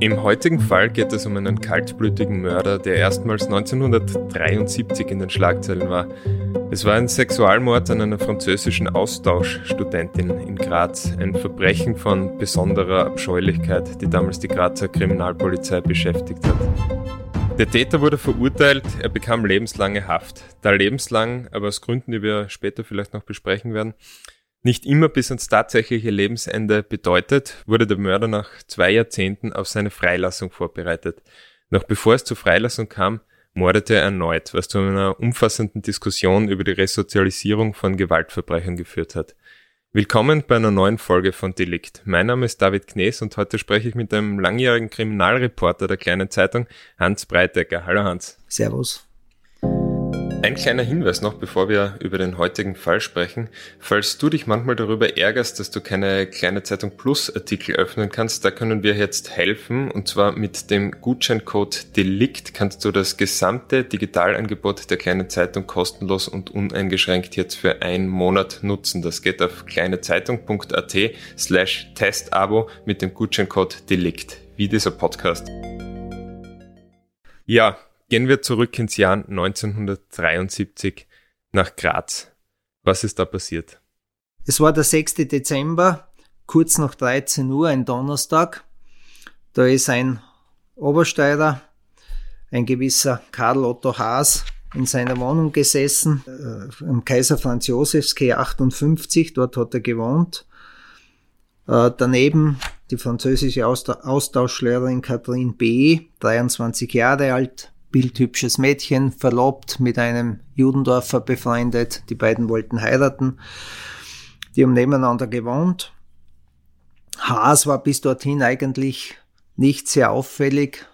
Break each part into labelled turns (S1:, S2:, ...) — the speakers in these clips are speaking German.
S1: Im heutigen Fall geht es um einen kaltblütigen Mörder, der erstmals 1973 in den Schlagzeilen war. Es war ein Sexualmord an einer französischen Austauschstudentin in Graz, ein Verbrechen von besonderer Abscheulichkeit, die damals die Grazer Kriminalpolizei beschäftigt hat. Der Täter wurde verurteilt, er bekam lebenslange Haft. Da lebenslang, aber aus Gründen, die wir später vielleicht noch besprechen werden, nicht immer bis ans tatsächliche Lebensende bedeutet, wurde der Mörder nach zwei Jahrzehnten auf seine Freilassung vorbereitet. Noch bevor es zur Freilassung kam, mordete er erneut, was zu einer umfassenden Diskussion über die Resozialisierung von Gewaltverbrechern geführt hat. Willkommen bei einer neuen Folge von Delikt. Mein Name ist David Knees und heute spreche ich mit einem langjährigen Kriminalreporter der kleinen Zeitung, Hans Breitecker. Hallo Hans.
S2: Servus.
S1: Ein kleiner Hinweis noch, bevor wir über den heutigen Fall sprechen. Falls du dich manchmal darüber ärgerst, dass du keine kleine Zeitung Plus Artikel öffnen kannst, da können wir jetzt helfen. Und zwar mit dem Gutscheincode Delikt kannst du das gesamte Digitalangebot der kleinen Zeitung kostenlos und uneingeschränkt jetzt für einen Monat nutzen. Das geht auf kleinezeitung.at slash Testabo mit dem Gutscheincode Delikt, wie dieser Podcast. Ja, Gehen wir zurück ins Jahr 1973 nach Graz. Was ist da passiert?
S2: Es war der 6. Dezember, kurz nach 13 Uhr, ein Donnerstag. Da ist ein Obersteirer, ein gewisser Karl Otto Haas, in seiner Wohnung gesessen, äh, am Kaiser Franz Josefs K 58, dort hat er gewohnt. Äh, daneben die französische Austauschlehrerin Catherine B., 23 Jahre alt, bildhübsches Mädchen, verlobt, mit einem Judendorfer befreundet. Die beiden wollten heiraten. Die haben nebeneinander gewohnt. Haas war bis dorthin eigentlich nicht sehr auffällig,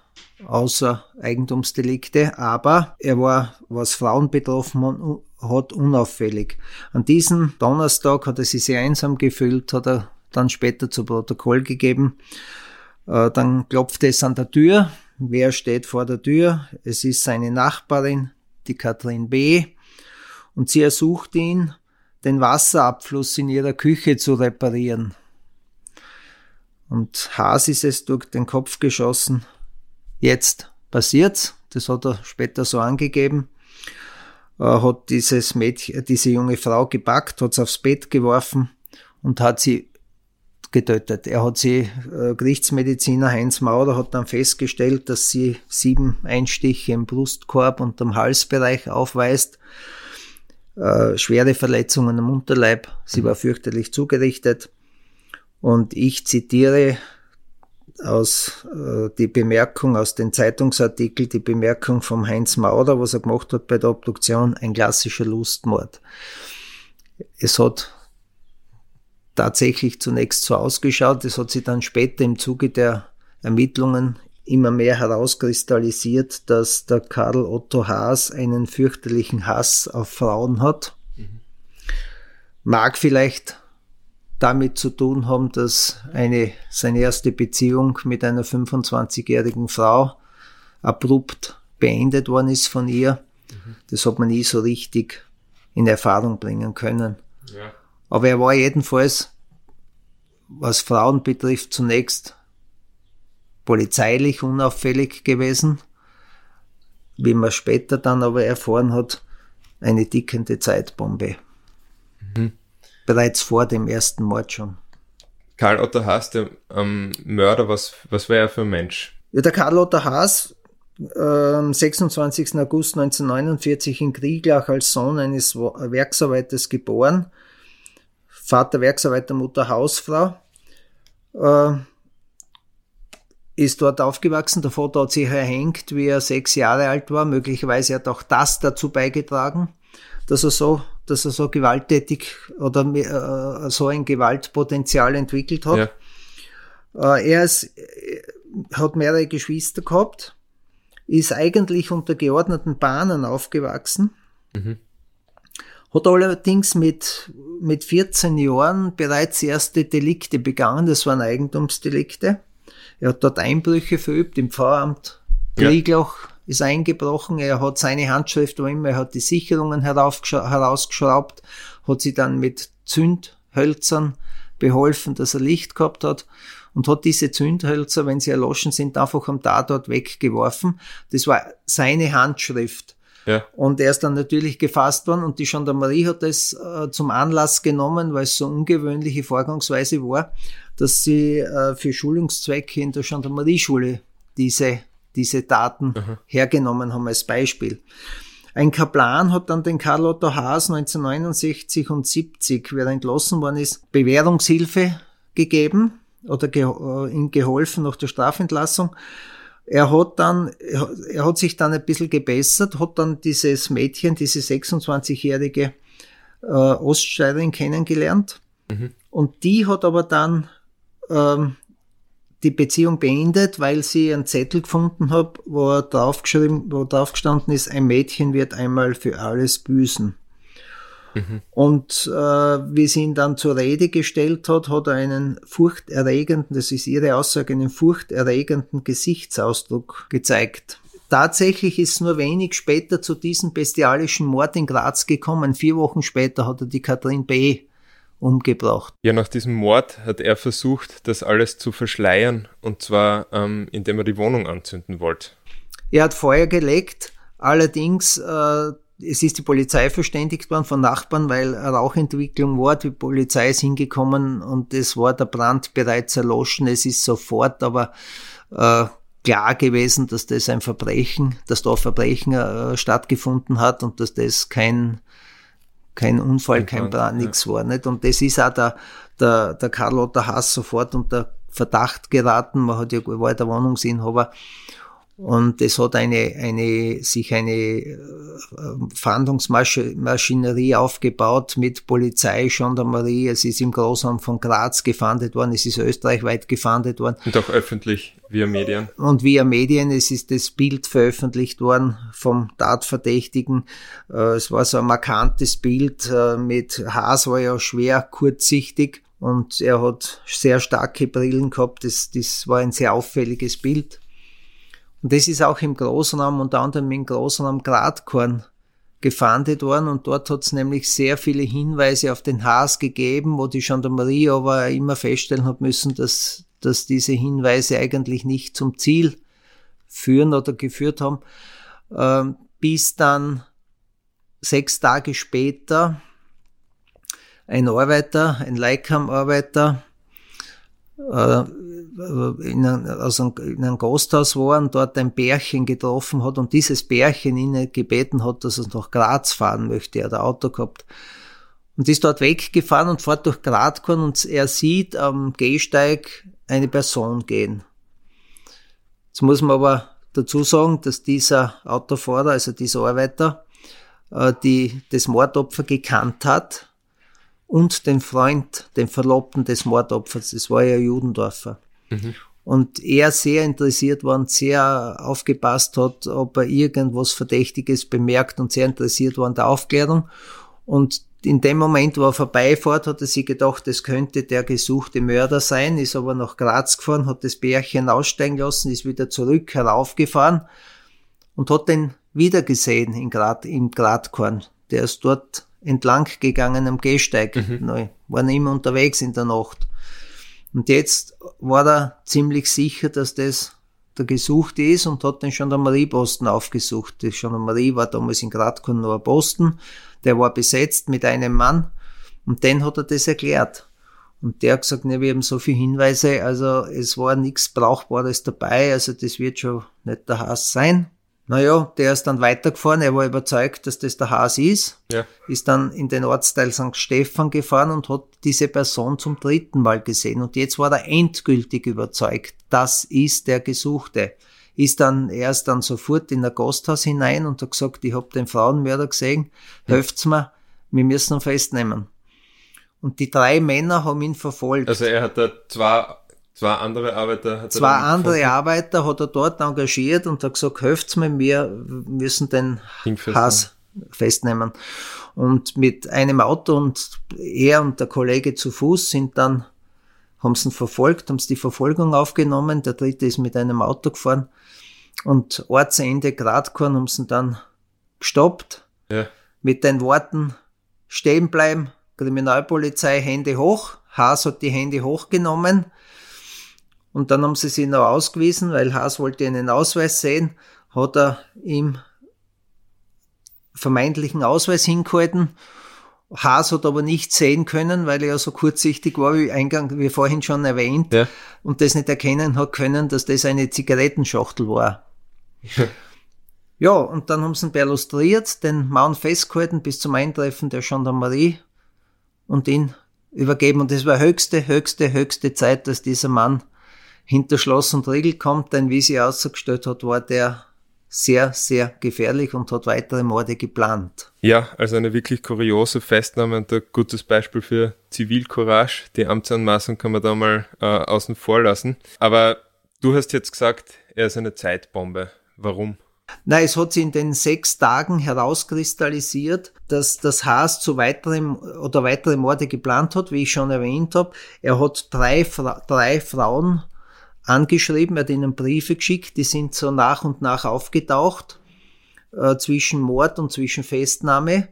S2: außer Eigentumsdelikte, aber er war, was Frauen betroffen hat, unauffällig. An diesem Donnerstag hat er sich sehr einsam gefühlt, hat er dann später zu Protokoll gegeben. Äh, dann klopfte es an der Tür, Wer steht vor der Tür? Es ist seine Nachbarin, die Kathrin B. Und sie ersucht ihn, den Wasserabfluss in ihrer Küche zu reparieren. Und Haas ist es durch den Kopf geschossen. Jetzt passiert's. Das hat er später so angegeben. Er hat dieses Mädchen, diese junge Frau gepackt, hat's aufs Bett geworfen und hat sie getötet. Er hat sie, äh, Gerichtsmediziner Heinz Maurer hat dann festgestellt, dass sie sieben Einstiche im Brustkorb und am Halsbereich aufweist, äh, schwere Verletzungen am Unterleib. Sie war fürchterlich zugerichtet. Und ich zitiere aus äh, die Bemerkung aus den Zeitungsartikeln, die Bemerkung vom Heinz Maurer, was er gemacht hat bei der Obduktion, ein klassischer Lustmord. Es hat tatsächlich zunächst so ausgeschaut. Das hat sich dann später im Zuge der Ermittlungen immer mehr herauskristallisiert, dass der Karl Otto Haas einen fürchterlichen Hass auf Frauen hat. Mhm. Mag vielleicht damit zu tun haben, dass eine, seine erste Beziehung mit einer 25-jährigen Frau abrupt beendet worden ist von ihr. Mhm. Das hat man nie so richtig in Erfahrung bringen können. Ja. Aber er war jedenfalls, was Frauen betrifft, zunächst polizeilich unauffällig gewesen, wie man später dann aber erfahren hat, eine tickende Zeitbombe. Mhm. Bereits vor dem ersten Mord schon.
S1: Karl Otto Haas, der ähm, Mörder, was, was war er für ein Mensch?
S2: Ja, der Karl Otto Haas am 26. August 1949 in Krieglach als Sohn eines Werksarbeiters geboren. Vater Werksarbeiter, Mutter Hausfrau. Äh, ist dort aufgewachsen. Der Vater hat sich erhängt, wie er sechs Jahre alt war. Möglicherweise hat auch das dazu beigetragen, dass er so, dass er so gewalttätig oder äh, so ein Gewaltpotenzial entwickelt hat. Ja. Äh, er ist, hat mehrere Geschwister gehabt, ist eigentlich unter geordneten Bahnen aufgewachsen. Mhm. Hat allerdings mit, mit 14 Jahren bereits erste Delikte begangen, das waren Eigentumsdelikte. Er hat dort Einbrüche verübt im Pfarramt. Kriegloch ja. ist eingebrochen. Er hat seine Handschrift wo immer, er hat die Sicherungen herausgeschraubt, hat sie dann mit Zündhölzern beholfen, dass er Licht gehabt hat und hat diese Zündhölzer, wenn sie erloschen sind, einfach am Tatort weggeworfen. Das war seine Handschrift. Ja. Und er ist dann natürlich gefasst worden und die Gendarmerie hat das äh, zum Anlass genommen, weil es so ungewöhnliche Vorgangsweise war, dass sie äh, für Schulungszwecke in der Gendarmerieschule diese, diese Daten Aha. hergenommen haben als Beispiel. Ein Kaplan hat dann den Karl Otto Haas 1969 und 70, wie er entlassen worden ist, Bewährungshilfe gegeben oder ge äh, ihm geholfen nach der Strafentlassung. Er hat dann, er hat sich dann ein bisschen gebessert, hat dann dieses Mädchen, diese 26-jährige äh, Oststeirerin kennengelernt. Mhm. Und die hat aber dann ähm, die Beziehung beendet, weil sie einen Zettel gefunden hat, wo draufgeschrieben, wo drauf gestanden ist, ein Mädchen wird einmal für alles büßen. Mhm. Und äh, wie sie ihn dann zur Rede gestellt hat, hat er einen furchterregenden, das ist ihre Aussage, einen furchterregenden Gesichtsausdruck gezeigt. Tatsächlich ist nur wenig später zu diesem bestialischen Mord in Graz gekommen. Vier Wochen später hat er die Katrin B umgebracht.
S1: Ja, nach diesem Mord hat er versucht, das alles zu verschleiern, und zwar ähm, indem er die Wohnung anzünden wollte.
S2: Er hat Feuer gelegt, allerdings äh, es ist die Polizei verständigt worden von Nachbarn, weil Rauchentwicklung war. Die Polizei ist hingekommen und es war der Brand bereits erloschen. Es ist sofort aber äh, klar gewesen, dass das ein Verbrechen, dass da Verbrechen äh, stattgefunden hat und dass das kein kein Unfall, kein Brand, ja. nichts war. Nicht? Und das ist auch der, der, der Karl Otto Haas sofort unter Verdacht geraten. Man hat ja, war der Wohnungsinhaber. Und es hat eine, eine, sich eine äh, Fahndungsmaschinerie aufgebaut mit Polizei, Gendarmerie. Es ist im Großraum von Graz gefahndet worden. Es ist österreichweit gefahndet worden.
S1: Und auch öffentlich via Medien.
S2: Und via Medien. Es ist das Bild veröffentlicht worden vom Tatverdächtigen. Äh, es war so ein markantes Bild äh, mit Haas war ja schwer kurzsichtig und er hat sehr starke Brillen gehabt. Das, das war ein sehr auffälliges Bild. Und das ist auch im Großraum, unter anderem im Großraum Gradkorn gefahndet worden. Und dort hat es nämlich sehr viele Hinweise auf den Haas gegeben, wo die Gendarmerie aber immer feststellen hat müssen, dass, dass diese Hinweise eigentlich nicht zum Ziel führen oder geführt haben, ähm, bis dann sechs Tage später ein Arbeiter, ein Leikam-Arbeiter, äh, in, ein, also in einem Gasthaus war und dort ein Bärchen getroffen hat und dieses Bärchen ihn gebeten hat, dass er nach Graz fahren möchte. Er hat ein Auto gehabt. Und ist dort weggefahren und fährt durch Gradkorn und er sieht am Gehsteig eine Person gehen. Jetzt muss man aber dazu sagen, dass dieser Autofahrer, also dieser Arbeiter, äh, die das Mordopfer gekannt hat und den Freund, den Verlobten des Mordopfers, das war ja Judendorfer. Mhm. Und er sehr interessiert war und sehr aufgepasst hat, ob er irgendwas Verdächtiges bemerkt und sehr interessiert war an der Aufklärung. Und in dem Moment, wo er vorbeifährt, hat er sich gedacht, es könnte der gesuchte Mörder sein, ist aber nach Graz gefahren, hat das Bärchen aussteigen lassen, ist wieder zurück heraufgefahren und hat den wieder gesehen in Grad, im Gradkorn. Der ist dort entlang gegangen am Gehsteig. Mhm. War immer unterwegs in der Nacht. Und jetzt war er ziemlich sicher, dass das der Gesuchte ist und hat den Gendarmerieposten aufgesucht. Die Gendarmerie war damals in Gradkorn nur Posten, der war besetzt mit einem Mann und den hat er das erklärt. Und der hat gesagt, ne, wir haben so viele Hinweise, also es war nichts Brauchbares dabei, also das wird schon nicht der Haas sein. Naja, der ist dann weitergefahren, er war überzeugt, dass das der Haas ist, ja. ist dann in den Ortsteil St. Stephan gefahren und hat diese Person zum dritten Mal gesehen. Und jetzt war er endgültig überzeugt, das ist der Gesuchte. Ist dann, er ist dann sofort in ein Gasthaus hinein und hat gesagt, ich hab den Frauenmörder gesehen, helft's mir, wir müssen ihn festnehmen. Und die drei Männer haben ihn verfolgt.
S1: Also er hat da zwei Zwei andere Arbeiter
S2: hat Zwei andere gefunden. Arbeiter hat er dort engagiert und hat gesagt, helft's mir, wir müssen den Hass festnehmen. Und mit einem Auto und er und der Kollege zu Fuß sind dann, haben sie ihn verfolgt, haben sie die Verfolgung aufgenommen. Der dritte ist mit einem Auto gefahren und Ortsende Gradkorn haben sie dann gestoppt. Ja. Mit den Worten, stehen bleiben, Kriminalpolizei, Hände hoch. Haas hat die Hände hochgenommen und dann haben sie sich noch ausgewiesen, weil Haas wollte einen Ausweis sehen, hat er ihm vermeintlichen Ausweis hingehalten. Haas hat aber nicht sehen können, weil er ja so kurzsichtig war, wie eingang, wie vorhin schon erwähnt, ja. und das nicht erkennen hat können, dass das eine Zigarettenschachtel war. ja, und dann haben sie ihn perlustriert, den Mann festgehalten bis zum Eintreffen der Gendarmerie und ihn übergeben. Und es war höchste, höchste, höchste Zeit, dass dieser Mann hinter Schloss und Riegel kommt, denn wie sie ausgestellt hat, war der sehr, sehr gefährlich und hat weitere Morde geplant.
S1: Ja, also eine wirklich kuriose Festnahme und ein gutes Beispiel für Zivilcourage. Die Amtsanmaßung kann man da mal äh, außen vor lassen. Aber du hast jetzt gesagt, er ist eine Zeitbombe. Warum?
S2: Na, es hat sich in den sechs Tagen herauskristallisiert, dass das Haas zu weiteren oder weitere Morde geplant hat, wie ich schon erwähnt habe. Er hat drei, drei Frauen angeschrieben, er hat ihnen Briefe geschickt, die sind so nach und nach aufgetaucht äh, zwischen Mord und zwischen Festnahme.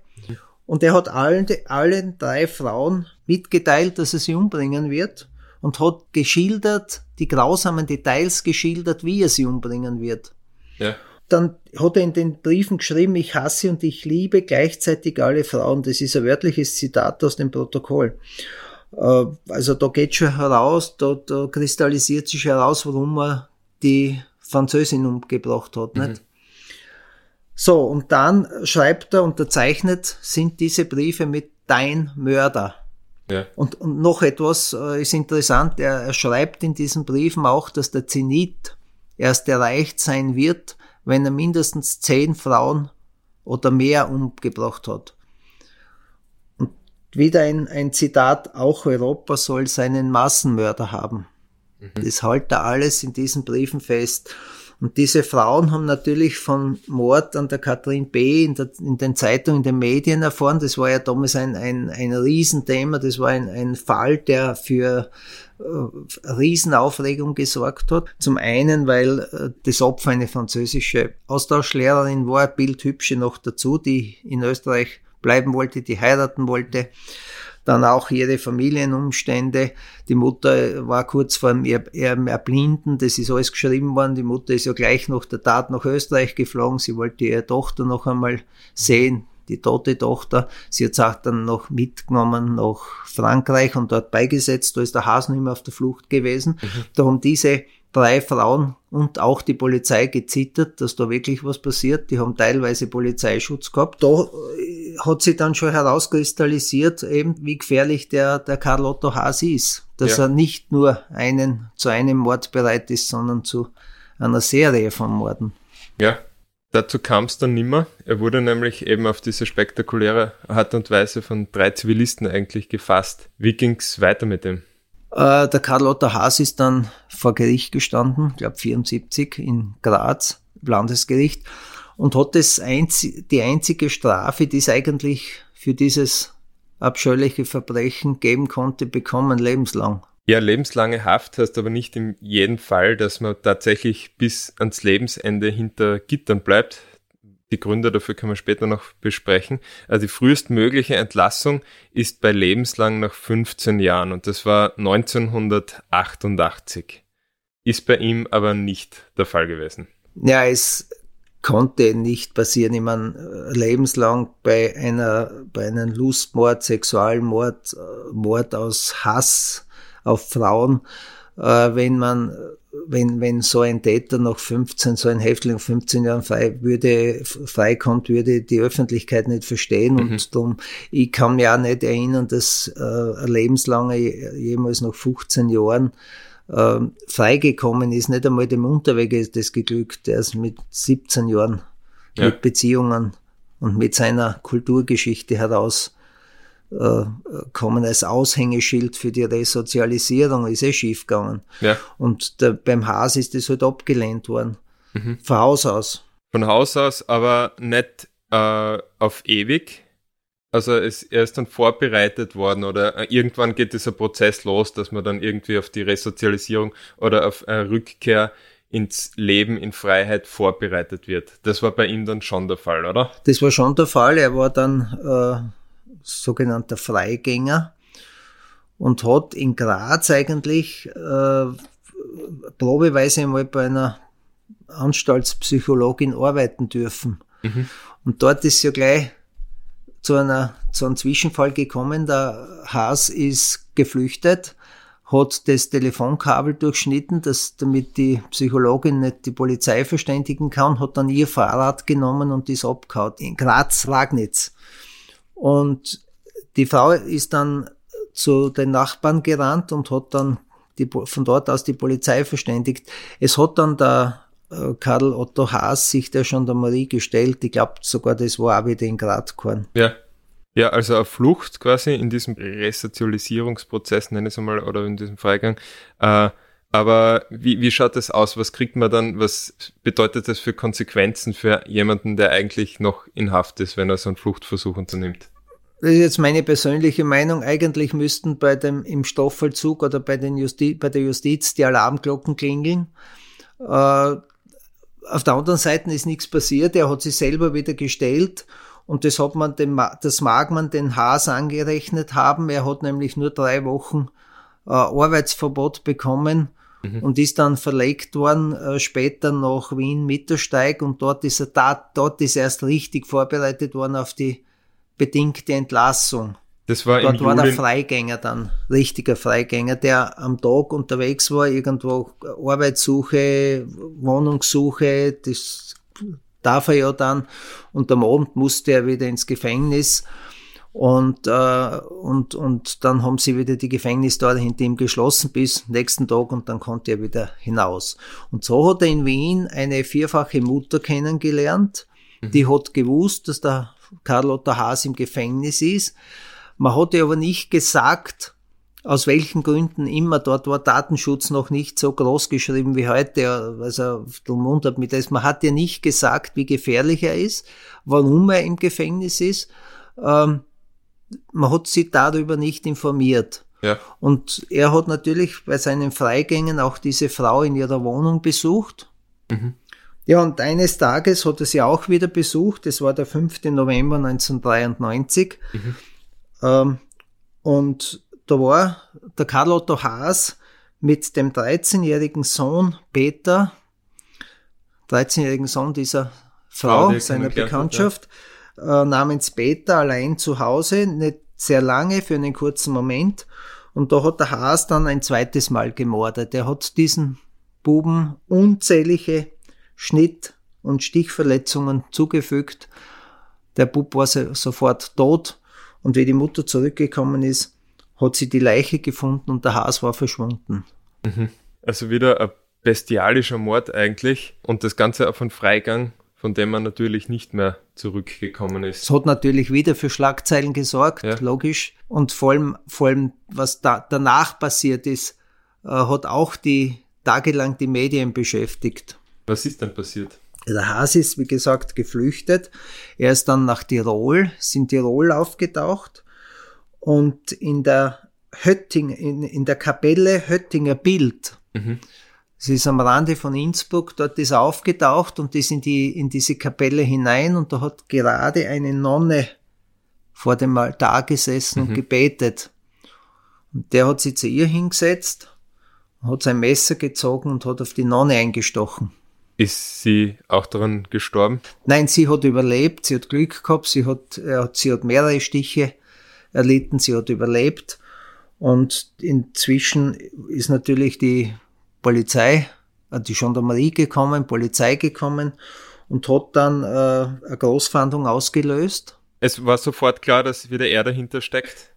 S2: Und er hat allen, allen drei Frauen mitgeteilt, dass er sie umbringen wird und hat geschildert, die grausamen Details geschildert, wie er sie umbringen wird. Ja. Dann hat er in den Briefen geschrieben, ich hasse und ich liebe gleichzeitig alle Frauen. Das ist ein wörtliches Zitat aus dem Protokoll. Äh, also da geht schon heraus, da, da kristallisiert sich heraus, warum er die Französin umgebracht hat. Mhm. Nicht? So, und dann schreibt er, unterzeichnet sind diese Briefe mit dein Mörder. Ja. Und, und noch etwas äh, ist interessant, er, er schreibt in diesen Briefen auch, dass der Zenit erst erreicht sein wird, wenn er mindestens zehn Frauen oder mehr umgebracht hat wieder ein, ein Zitat, auch Europa soll seinen Massenmörder haben. Mhm. Das hält er alles in diesen Briefen fest. Und diese Frauen haben natürlich von Mord an der Katrin B. in, der, in den Zeitungen, in den Medien erfahren. Das war ja damals ein, ein, ein Riesenthema. Das war ein, ein Fall, der für äh, Riesenaufregung gesorgt hat. Zum einen, weil äh, das Opfer eine französische Austauschlehrerin war, bildhübsche noch dazu, die in Österreich bleiben wollte, die heiraten wollte. Dann auch ihre Familienumstände. Die Mutter war kurz vor dem Erblinden, das ist alles geschrieben worden. Die Mutter ist ja gleich nach der Tat nach Österreich geflogen. Sie wollte ihre Tochter noch einmal sehen, die tote Tochter. Sie hat es auch dann noch mitgenommen nach Frankreich und dort beigesetzt. Da ist der Hasen immer auf der Flucht gewesen. Mhm. Da haben diese drei Frauen und auch die Polizei gezittert, dass da wirklich was passiert. Die haben teilweise Polizeischutz gehabt. Da äh, hat sich dann schon herauskristallisiert, eben wie gefährlich der, der Karl Otto Haas ist. Dass ja. er nicht nur einen, zu einem Mord bereit ist, sondern zu einer Serie von Morden.
S1: Ja, dazu kam es dann nimmer. Er wurde nämlich eben auf diese spektakuläre Art und Weise von drei Zivilisten eigentlich gefasst. Wie ging's weiter mit dem?
S2: Äh, der Karl Otto Haas ist dann vor Gericht gestanden, ich glaube 74 in Graz, Landesgericht, und hat das einzi die einzige Strafe, die es eigentlich für dieses abscheuliche Verbrechen geben konnte, bekommen, lebenslang.
S1: Ja, lebenslange Haft heißt aber nicht in jedem Fall, dass man tatsächlich bis ans Lebensende hinter Gittern bleibt. Die Gründe dafür können wir später noch besprechen. Also die frühestmögliche Entlassung ist bei lebenslang nach 15 Jahren und das war 1988. Ist bei ihm aber nicht der Fall gewesen.
S2: Ja, es konnte nicht passieren. Ich meine, lebenslang bei einer, bei einem Lustmord, Sexualmord, äh, Mord aus Hass auf Frauen, äh, wenn man, wenn, wenn so ein Täter nach 15, so ein Häftling 15 Jahren frei würde, freikommt, würde die Öffentlichkeit nicht verstehen. Mhm. Und darum, ich kann mich auch nicht erinnern, dass äh, ein lebenslange, jemals nach 15 Jahren, äh, freigekommen ist. Nicht einmal dem Unterweg ist das geglückt. Er ist mit 17 Jahren ja. mit Beziehungen und mit seiner Kulturgeschichte heraus kommen als Aushängeschild für die Resozialisierung, ist eh schief gegangen. Ja. Und der, beim Haas ist das halt abgelehnt worden. Mhm. Von Haus aus.
S1: Von Haus aus, aber nicht äh, auf ewig. Also es, er ist dann vorbereitet worden oder äh, irgendwann geht dieser Prozess los, dass man dann irgendwie auf die Resozialisierung oder auf eine Rückkehr ins Leben in Freiheit vorbereitet wird. Das war bei ihm dann schon der Fall, oder?
S2: Das war schon der Fall. Er war dann äh, sogenannter Freigänger und hat in Graz eigentlich äh, probeweise einmal bei einer Anstaltspsychologin arbeiten dürfen. Mhm. Und dort ist ja gleich zu, einer, zu einem Zwischenfall gekommen. Der Haas ist geflüchtet, hat das Telefonkabel durchschnitten, dass, damit die Psychologin nicht die Polizei verständigen kann, hat dann ihr Fahrrad genommen und ist abgehauen in Graz-Ragnitz. Und die Frau ist dann zu den Nachbarn gerannt und hat dann die, von dort aus die Polizei verständigt. Es hat dann der äh, Karl Otto Haas sich der Gendarmerie gestellt. Ich glaube sogar, das war auch wieder in Gradkorn.
S1: Ja. Ja, also auf Flucht quasi in diesem Resozialisierungsprozess, nenne ich es einmal, oder in diesem Freigang. Äh, aber wie, wie schaut das aus? Was kriegt man dann? Was bedeutet das für Konsequenzen für jemanden, der eigentlich noch in Haft ist, wenn er so einen Fluchtversuch unternimmt?
S2: Das ist jetzt meine persönliche Meinung. Eigentlich müssten bei dem im Stoffvollzug oder bei, den Justi bei der Justiz die Alarmglocken klingeln. Äh, auf der anderen Seite ist nichts passiert. Er hat sich selber wieder gestellt und das hat man dem, das mag man den Haas angerechnet haben. Er hat nämlich nur drei Wochen äh, Arbeitsverbot bekommen mhm. und ist dann verlegt worden äh, später nach Wien Mittersteig und dort ist er da, dort ist er erst richtig vorbereitet worden auf die bedingte Entlassung.
S1: Das war
S2: Dort war der Freigänger dann, richtiger Freigänger, der am Tag unterwegs war, irgendwo Arbeitssuche, Wohnungssuche, das darf er ja dann. Und am Abend musste er wieder ins Gefängnis. Und, äh, und, und dann haben sie wieder die Gefängnistore hinter ihm geschlossen bis nächsten Tag und dann konnte er wieder hinaus. Und so hat er in Wien eine vierfache Mutter kennengelernt. Mhm. Die hat gewusst, dass der Karl Otto Haas im Gefängnis ist man hatte aber nicht gesagt, aus welchen Gründen immer. Dort war Datenschutz noch nicht so groß geschrieben wie heute. Also, drum wundert mich das. Man hat ja nicht gesagt, wie gefährlich er ist, warum er im Gefängnis ist. Ähm, man hat sie darüber nicht informiert. Ja. Und er hat natürlich bei seinen Freigängen auch diese Frau in ihrer Wohnung besucht. Mhm. Ja, und eines Tages hat er sie auch wieder besucht. Das war der 5. November 1993. Mhm. Ähm, und da war der Karl Otto Haas mit dem 13-jährigen Sohn Peter, 13-jährigen Sohn dieser Frau, Frau seiner Bekanntschaft, ja. äh, namens Peter allein zu Hause, nicht sehr lange, für einen kurzen Moment. Und da hat der Haas dann ein zweites Mal gemordet. Er hat diesen Buben unzählige Schnitt- und Stichverletzungen zugefügt. Der Bub war sofort tot und wie die Mutter zurückgekommen ist, hat sie die Leiche gefunden und der Haas war verschwunden.
S1: Mhm. Also wieder ein bestialischer Mord eigentlich und das Ganze auf einen Freigang, von dem man natürlich nicht mehr zurückgekommen ist.
S2: Es hat natürlich wieder für Schlagzeilen gesorgt, ja. logisch. Und vor allem, vor allem, was da, danach passiert ist, äh, hat auch die tagelang die Medien beschäftigt.
S1: Was ist denn passiert?
S2: Der Hase ist, wie gesagt, geflüchtet. Er ist dann nach Tirol, ist in Tirol aufgetaucht und in der Hötting, in, in der Kapelle Höttinger Bild. Mhm. Es ist am Rande von Innsbruck, dort ist er aufgetaucht und ist in die, in diese Kapelle hinein und da hat gerade eine Nonne vor dem Altar gesessen mhm. und gebetet. Und der hat sich zu ihr hingesetzt, hat sein Messer gezogen und hat auf die Nonne eingestochen.
S1: Ist sie auch daran gestorben?
S2: Nein, sie hat überlebt, sie hat Glück gehabt, sie hat, sie hat mehrere Stiche erlitten, sie hat überlebt. Und inzwischen ist natürlich die Polizei, äh, die Gendarmerie gekommen, Polizei gekommen und hat dann äh, eine Großfahndung ausgelöst.
S1: Es war sofort klar, dass wieder er dahinter steckt?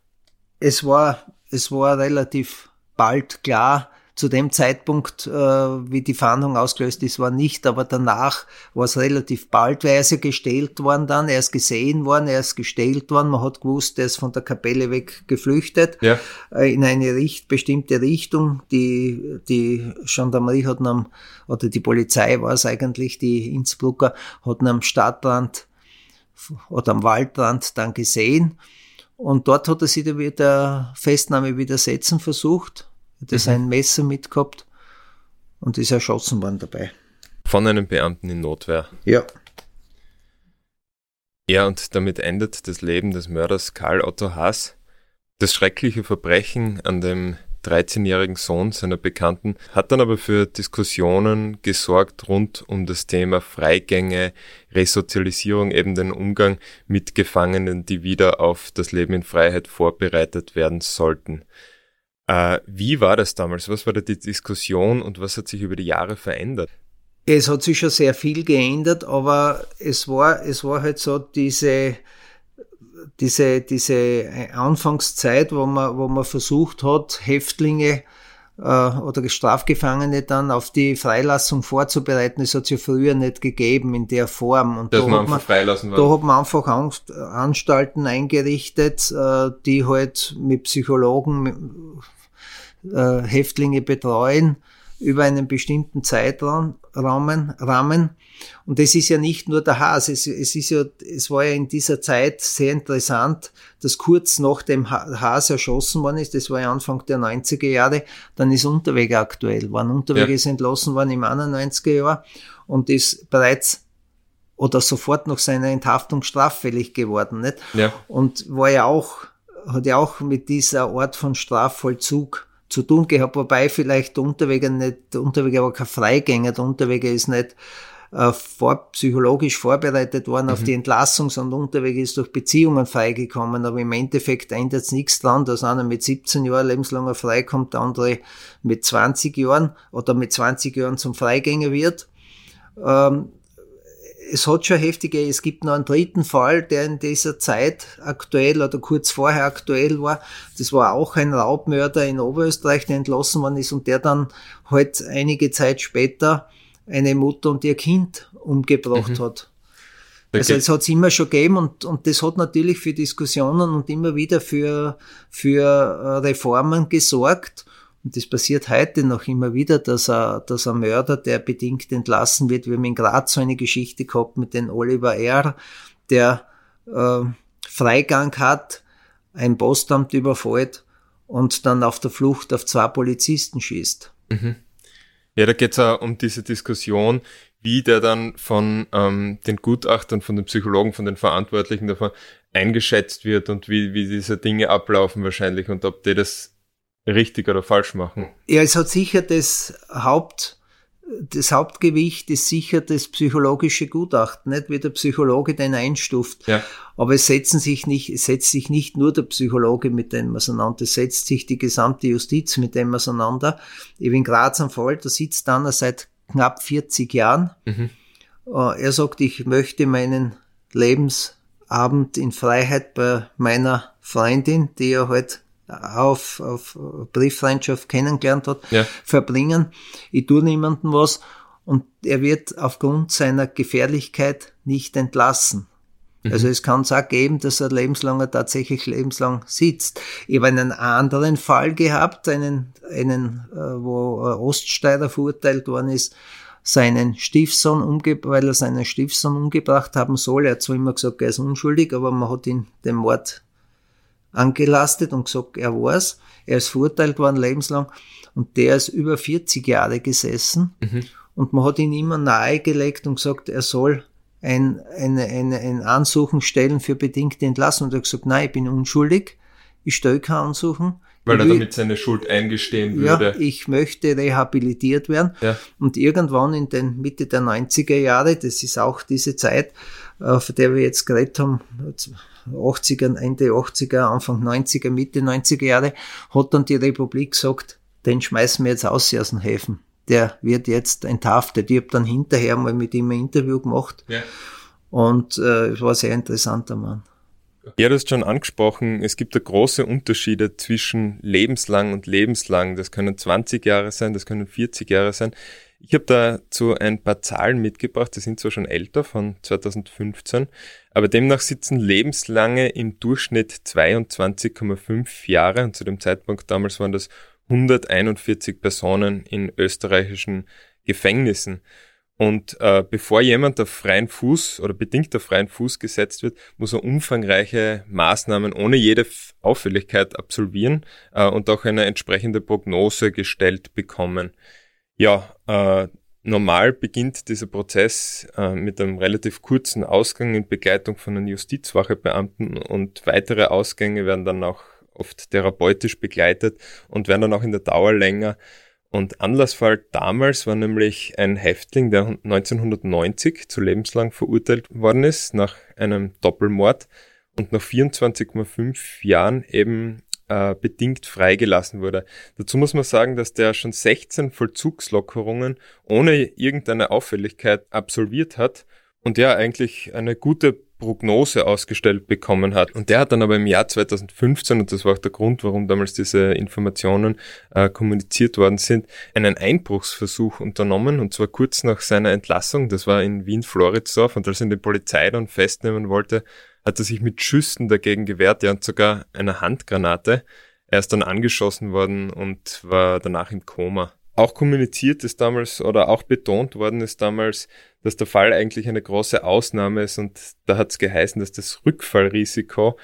S2: Es war, es war relativ bald klar, zu dem Zeitpunkt, äh, wie die Fahndung ausgelöst ist, war nicht, aber danach war es relativ bald, weil er ist ja gestellt worden dann, er ist gesehen worden, er ist gestellt worden, man hat gewusst, er ist von der Kapelle weg geflüchtet,
S1: ja.
S2: äh, in eine Richt, bestimmte Richtung, die, die Gendarmerie hat am, oder die Polizei war es eigentlich, die Innsbrucker, hat am Stadtrand oder am Waldrand dann gesehen, und dort hat er sich der Festnahme widersetzen versucht hat er mhm. sein Messer mitgehabt und ist erschossen worden dabei.
S1: Von einem Beamten in Notwehr?
S2: Ja.
S1: Ja, und damit endet das Leben des Mörders Karl Otto Haas. Das schreckliche Verbrechen an dem 13-jährigen Sohn seiner Bekannten hat dann aber für Diskussionen gesorgt rund um das Thema Freigänge, Resozialisierung, eben den Umgang mit Gefangenen, die wieder auf das Leben in Freiheit vorbereitet werden sollten. Äh, wie war das damals? Was war da die Diskussion und was hat sich über die Jahre verändert?
S2: Es hat sich schon sehr viel geändert, aber es war, es war halt so diese, diese, diese Anfangszeit, wo man, wo man versucht hat, Häftlinge äh, oder Strafgefangene dann auf die Freilassung vorzubereiten. Das hat es ja früher nicht gegeben in der Form.
S1: Und Dass da, man hat man,
S2: freilassen war. da hat man einfach Anstalten eingerichtet, äh, die halt mit Psychologen äh, Häftlinge betreuen über einen bestimmten Zeitrahmen. Rahmen. Und das ist ja nicht nur der Haas. Es, es, ist ja, es war ja in dieser Zeit sehr interessant, dass kurz nach dem Haas erschossen worden ist, das war ja Anfang der 90er Jahre, dann ist Unterwege aktuell worden. Unterwege ja. ist entlassen worden im 91er Jahr und ist bereits oder sofort nach seiner Enthaftung straffällig geworden, nicht?
S1: Ja.
S2: Und war ja auch, hat ja auch mit dieser Art von Strafvollzug zu tun gehabt, wobei vielleicht der Unterweger nicht, der Unterweger war kein Freigänger, der Unterweger ist nicht äh, vor, psychologisch vorbereitet worden mhm. auf die Entlassung, sondern der Unterweger ist durch Beziehungen freigekommen, aber im Endeffekt ändert es nichts dran, dass einer mit 17 Jahren lebenslanger freikommt, der andere mit 20 Jahren oder mit 20 Jahren zum Freigänger wird. Ähm, es hat schon heftige, es gibt noch einen dritten Fall, der in dieser Zeit aktuell oder kurz vorher aktuell war. Das war auch ein Raubmörder in Oberösterreich, der entlassen worden ist und der dann halt einige Zeit später eine Mutter und ihr Kind umgebracht mhm. hat. Okay. Also es hat es immer schon gegeben und, und das hat natürlich für Diskussionen und immer wieder für, für äh, Reformen gesorgt. Und das passiert heute noch immer wieder, dass er, dass ein Mörder, der bedingt entlassen wird, wir haben in Graz so eine Geschichte gehabt mit dem Oliver R., der äh, Freigang hat, ein Postamt überfällt und dann auf der Flucht auf zwei Polizisten schießt.
S1: Mhm. Ja, da geht es auch um diese Diskussion, wie der dann von ähm, den Gutachtern, von den Psychologen, von den Verantwortlichen davon eingeschätzt wird und wie, wie diese Dinge ablaufen wahrscheinlich und ob die das richtig oder falsch machen.
S2: Ja, es hat sicher das Haupt, das Hauptgewicht ist sicher das psychologische Gutachten, nicht wie der Psychologe den einstuft.
S1: Ja.
S2: Aber es setzen sich nicht, es setzt sich nicht nur der Psychologe mit dem auseinander, es setzt sich die gesamte Justiz mit dem auseinander. Ich bin Graz am Fall, da sitzt dann seit knapp 40 Jahren. Mhm. Äh, er sagt, ich möchte meinen Lebensabend in Freiheit bei meiner Freundin, die er halt auf, auf Brieffreundschaft kennengelernt hat,
S1: ja.
S2: verbringen. Ich tue niemandem was und er wird aufgrund seiner Gefährlichkeit nicht entlassen. Mhm. Also es kann es auch geben, dass er lebenslanger tatsächlich lebenslang sitzt. Ich habe einen anderen Fall gehabt, einen, einen äh, wo Oststeirer verurteilt worden ist, seinen Stiefsohn umgebracht, weil er seinen Stiefsohn umgebracht haben soll. Er hat zwar immer gesagt, er ist unschuldig, aber man hat ihn den Mord angelastet und gesagt, er war's. Er ist verurteilt worden lebenslang und der ist über 40 Jahre gesessen mhm. und man hat ihn immer nahegelegt und gesagt, er soll ein, eine, eine, ein Ansuchen stellen für bedingte Entlassung. Und er hat gesagt, nein, ich bin unschuldig, ich stelle kein Ansuchen,
S1: Weil er damit seine Schuld eingestehen würde.
S2: Ja, ich möchte rehabilitiert werden.
S1: Ja.
S2: Und irgendwann in den Mitte der 90er Jahre, das ist auch diese Zeit, äh, von der wir jetzt geredet haben, 80er, Ende 80er, Anfang 90er, Mitte 90er Jahre, hat dann die Republik gesagt, den schmeißen wir jetzt aus aus den Häfen. Der wird jetzt enthaftet. Ich habe dann hinterher mal mit ihm ein Interview gemacht.
S1: Ja.
S2: Und äh, es war ein sehr interessanter Mann.
S1: Ja, du hast schon angesprochen, es gibt da große Unterschiede zwischen lebenslang und lebenslang. Das können 20 Jahre sein, das können 40 Jahre sein. Ich habe dazu ein paar Zahlen mitgebracht, die sind zwar schon älter, von 2015, aber demnach sitzen lebenslange im Durchschnitt 22,5 Jahre und zu dem Zeitpunkt damals waren das 141 Personen in österreichischen Gefängnissen. Und äh, bevor jemand auf freien Fuß oder bedingt auf freien Fuß gesetzt wird, muss er umfangreiche Maßnahmen ohne jede Auffälligkeit absolvieren äh, und auch eine entsprechende Prognose gestellt bekommen. Ja, äh, normal beginnt dieser Prozess äh, mit einem relativ kurzen Ausgang in Begleitung von einem Justizwachebeamten und weitere Ausgänge werden dann auch oft therapeutisch begleitet und werden dann auch in der Dauer länger. Und Anlassfall damals war nämlich ein Häftling, der 1990 zu lebenslang verurteilt worden ist nach einem Doppelmord und nach 24,5 Jahren eben äh, bedingt freigelassen wurde. Dazu muss man sagen, dass der schon 16 Vollzugslockerungen ohne irgendeine Auffälligkeit absolviert hat und der eigentlich eine gute Prognose ausgestellt bekommen hat. Und der hat dann aber im Jahr 2015, und das war auch der Grund, warum damals diese Informationen äh, kommuniziert worden sind, einen Einbruchsversuch unternommen, und zwar kurz nach seiner Entlassung. Das war in Wien-Floridsdorf, und als ihn die Polizei dann festnehmen wollte, hat er sich mit Schüssen dagegen gewehrt, ja, und sogar einer Handgranate. Er ist dann angeschossen worden und war danach im Koma. Auch kommuniziert ist damals oder auch betont worden ist damals, dass der Fall eigentlich eine große Ausnahme ist und da hat es geheißen, dass das Rückfallrisiko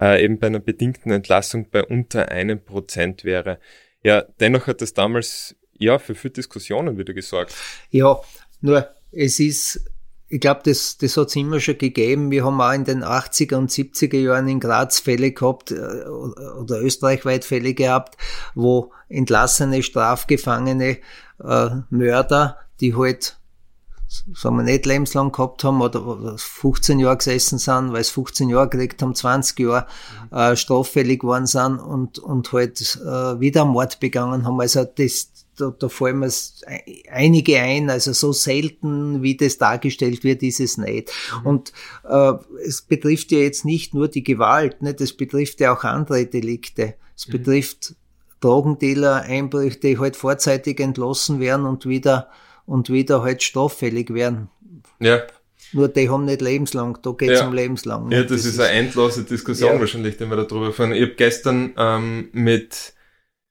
S1: äh, eben bei einer bedingten Entlassung bei unter einem Prozent wäre. Ja, dennoch hat das damals ja für viele Diskussionen wieder gesorgt.
S2: Ja, nur es ist ich glaube, das, das hat es immer schon gegeben. Wir haben auch in den 80er und 70er Jahren in Graz Fälle gehabt äh, oder österreichweit Fälle gehabt, wo entlassene, strafgefangene äh, Mörder, die halt sagen wir nicht lebenslang gehabt haben oder 15 Jahre gesessen sind, weil es 15 Jahre gekriegt haben, 20 Jahre äh, straffällig geworden sind und, und halt äh, wieder Mord begangen haben. Also das, da, da fallen mir einige ein, also so selten, wie das dargestellt wird, ist es nicht. Mhm. Und äh, es betrifft ja jetzt nicht nur die Gewalt, ne? das betrifft ja auch andere Delikte. Es mhm. betrifft Drogendealer, Einbrüche, die halt vorzeitig entlassen werden und wieder und wieder halt straffällig werden.
S1: Ja.
S2: Nur die haben nicht lebenslang, da geht es ja. um lebenslang.
S1: Ja, das, das ist eine endlose Diskussion ja. wahrscheinlich, die wir da drüber fahren. Ich habe gestern ähm, mit,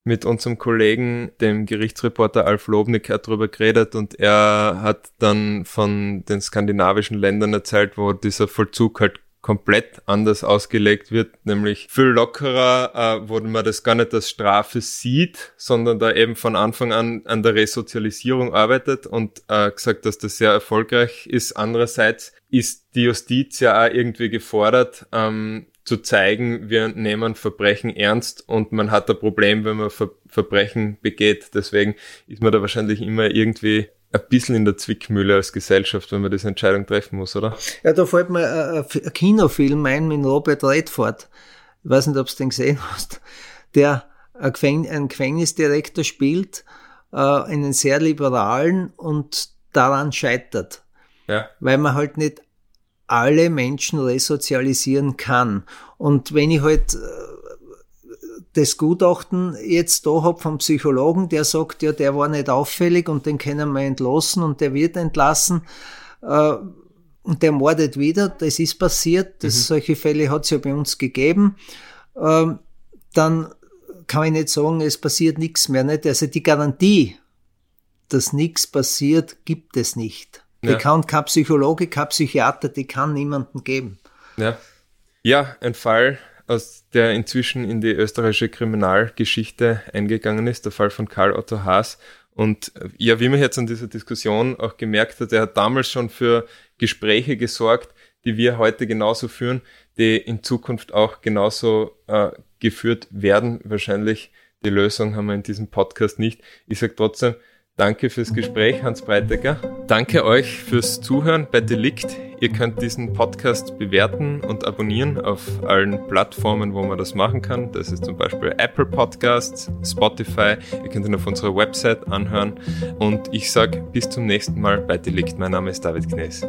S1: mit unserem Kollegen, dem Gerichtsreporter Alf Lobnick, darüber geredet und er hat dann von den skandinavischen Ländern erzählt, wo dieser Vollzug halt komplett anders ausgelegt wird, nämlich viel lockerer, äh, wo man das gar nicht als Strafe sieht, sondern da eben von Anfang an an der Resozialisierung arbeitet und äh, gesagt, dass das sehr erfolgreich ist. Andererseits ist die Justiz ja auch irgendwie gefordert, ähm, zu zeigen, wir nehmen Verbrechen ernst und man hat ein Problem, wenn man Ver Verbrechen begeht. Deswegen ist man da wahrscheinlich immer irgendwie ein bisschen in der Zwickmühle als Gesellschaft, wenn man diese Entscheidung treffen muss, oder?
S2: Ja, da fällt mir ein Kinofilm ein mit Robert Redford. Ich weiß nicht, ob du den gesehen hast. Der einen Gefängnisdirektor spielt, äh, einen sehr liberalen und daran scheitert.
S1: Ja.
S2: Weil man halt nicht alle Menschen resozialisieren kann. Und wenn ich halt äh, das Gutachten jetzt da hab vom Psychologen, der sagt, ja, der war nicht auffällig und den können wir entlassen und der wird entlassen. Äh, und der mordet wieder, das ist passiert, das, mhm. solche Fälle hat es ja bei uns gegeben. Ähm, dann kann ich nicht sagen, es passiert nichts mehr. Nicht? Also die Garantie, dass nichts passiert, gibt es nicht. Ja. Die kann kein Psychologe, kein Psychiater, die kann niemanden geben.
S1: Ja. Ja, ein Fall, aus der inzwischen in die österreichische Kriminalgeschichte eingegangen ist, der Fall von Karl Otto Haas. Und äh, ja, wie man jetzt an dieser Diskussion auch gemerkt hat, er hat damals schon für Gespräche gesorgt, die wir heute genauso führen, die in Zukunft auch genauso äh, geführt werden. Wahrscheinlich die Lösung haben wir in diesem Podcast nicht. Ich sage trotzdem, Danke fürs Gespräch, Hans Breitegger. Danke euch fürs Zuhören bei Delikt. Ihr könnt diesen Podcast bewerten und abonnieren auf allen Plattformen, wo man das machen kann. Das ist zum Beispiel Apple Podcasts, Spotify. Ihr könnt ihn auf unserer Website anhören. Und ich sage bis zum nächsten Mal bei Delikt. Mein Name ist David Knees.